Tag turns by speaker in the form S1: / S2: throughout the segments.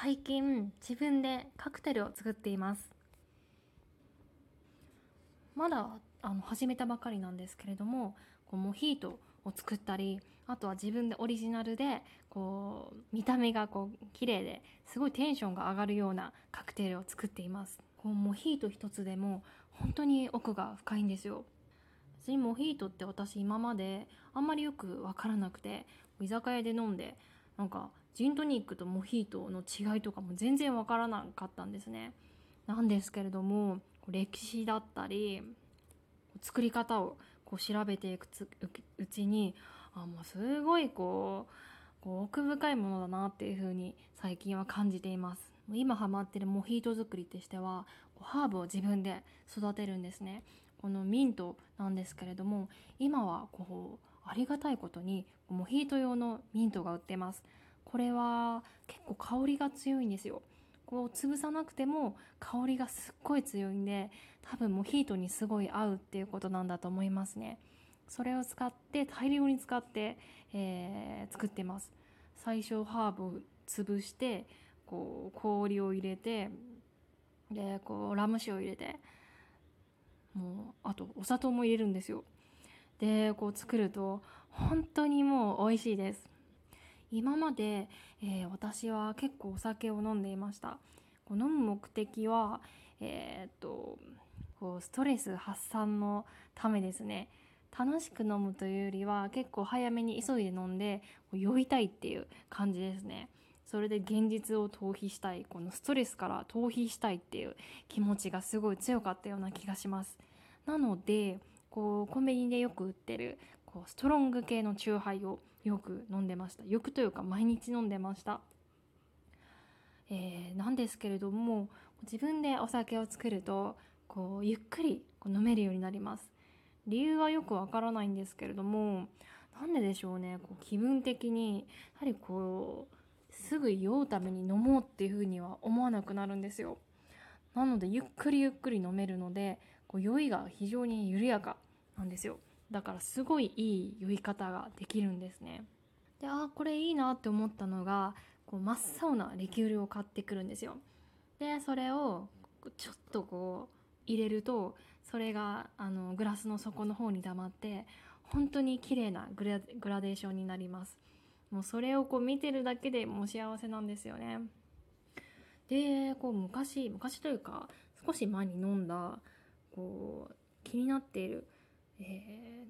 S1: 最近自分でカクテルを作っています。まだあの始めたばかりなんですけれどもこうモヒートを作ったりあとは自分でオリジナルでこう見た目がこう綺麗ですごいテンションが上がるようなカクテルを作っています。こうモヒート一つでも本当に奥が深いんですよ。別にモヒートって私今まであんまりよく分からなくて居酒屋で飲んでなんかジントニックとモヒートの違いとかも全然分からなかったんですね。なんですけれども歴史だったり作り方をこう調べていくうちにあもうすごいこうこう奥深いものだなっていうふうに最近は感じています。今ハマってるモヒート作りとしてはハーブを自分で育てるんですね。このミントなんですけれども今はこうありがたいことにモヒート用のミントが売ってます。これは結構香りが強いんですよ。こう潰さなくても香りがすっごい強いんで多分モヒートにすごい合うっていうことなんだと思いますね。それを使って大量に使って、えー、作ってます。最初ハーブを潰してこう氷を入れてでこうラム酒を入れてもうあとお砂糖も入れるんですよ。でこう作ると本当にもう美味しいです。今まで、えー、私は結構お酒を飲んでいました。こう飲む目的はえー、っとこうストレス発散のためですね。楽しく飲むというよりは結構早めに急いで飲んで酔いたいっていう感じですね。それで現実を逃避したい。このストレスから逃避したいっていう気持ちがすごい強かったような気がします。なのでこうコンビニでよく売ってるこうストロング系のチューハイをよく飲んでました。よくというか毎日飲んでました。えー、なんですけれども自分でお酒を作るとこうゆっくりこう飲めるようになります。理由はよくわからないんですけれどもなんででしょうね。こう気分的にやはりこうすぐ酔うために飲もうっていうふうには思わなくなるんですよ。なのでゆっくりゆっくり飲めるのでこう酔いが非常に緩やかなんですよ。だからすごいいい酔い方ができるんですね。でああこれいいなって思ったのがこう真っ青なリキュールを買ってくるんですよ。でそれをちょっとこう入れるとそれがあのグラスの底の方に溜まって本当に綺麗なグラデーションになります。もうそれをこう見てるだけでもう幸せなんですよね。でこう昔昔というか少し前に飲んだこう気になっている、え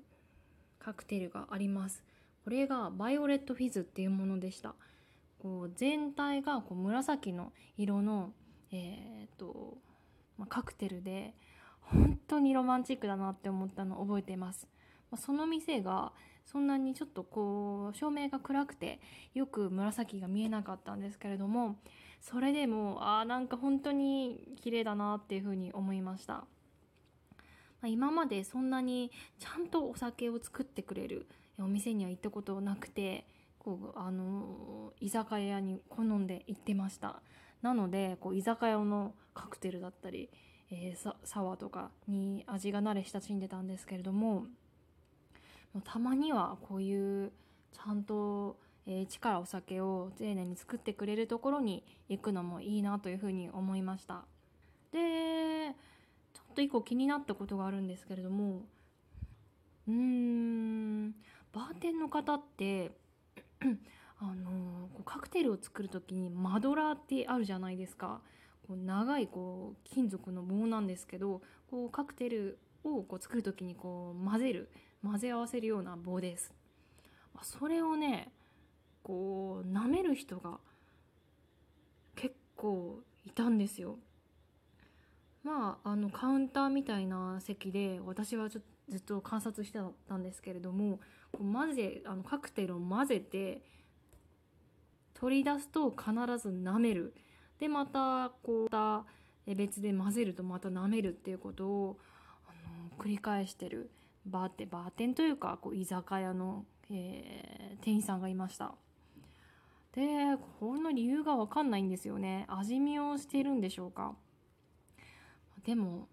S1: ー、カクテルがありますこれがバイオレットフィズっていうものでしたこう全体がこう紫の色のえー、っとまあ、カクテルで本当にロマンチックだなって思ったのを覚えています。まあ、その店がそんなにちょっとこう照明が暗くてよく紫が見えなかったんですけれどもそれでもああなんか本当に綺麗だなっていうふうに思いました。まあ、今までそんなにちゃんとお酒を作ってくれるお店には行ったことなくてこうあの居酒屋に好んで行ってました。なのでこう居酒屋のカクテルだったり、えー、サワーとかに味が慣れ親しんでたんですけれどももうたまにはこういうちゃんと、えー、一からお酒を丁寧に作ってくれるところに行くのもいいなというふうに思いました。でと一個気になったことがあるんですけれどもうーんバーテンの方って あのこうカクテルを作る時にマドラーってあるじゃないですか。こう長いこう金属の棒なんですけどこうカクテルをこう作る時にこう混ぜる混ぜ合わせるような棒です。それをねこう舐める人が結構いたんですよ。まああのカウンターみたいな席で私はちょっとずっと観察してたんですけれどもこう混ぜあのカクテルを混ぜて取り出すと必ず舐める。でまたこう別で混ぜるとまた舐めるっていうことをあの繰り返してる。バーテバーテンというかこう居酒屋の、えー、店員さんがいました。でこの理由が分かんないんですよね。味見をしてるんでしょうか。でも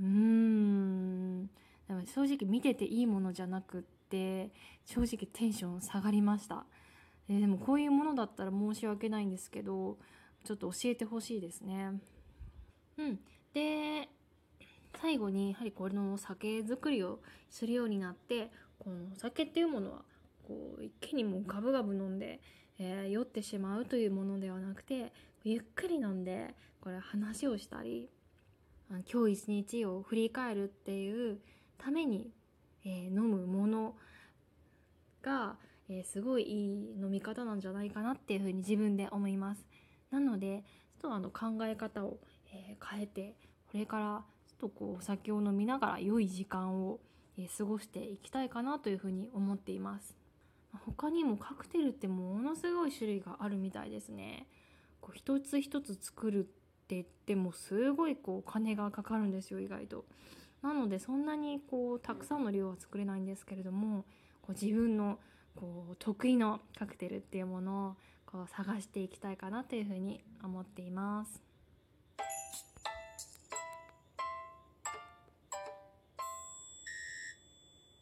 S1: うーん。でも正直見てていいものじゃなくって正直テンション下がりました。え、でもこういうものだったら申し訳ないんですけどちょっと教えてほしいですね。うん、で最後にやはりこれの酒造りをするようになってこのお酒っていうものはこう一気にもうガブガブ飲んで、えー、酔ってしまうというものではなくてゆっくり飲んでこれ話をしたり今日一日を振り返るっていうために、えー、飲むものが、えー、すごいいい飲み方なんじゃないかなっていうふうに自分で思います。なのでちょっとあの考え方を、え、変えてこれからちょっとこうお酒を飲みながら良い時間を、え過ごしていきたいかなというふうに思っています。他にもカクテルってものすごい種類があるみたいですね。こう一つ一つ作るって言ってもすごいこうお金がかかるんですよ意外と。なのでそんなにこうたくさんの量は作れないんですけれどもこう自分のこう得意のカクテルっていうものをこう探していきたいかなというふうに思っています。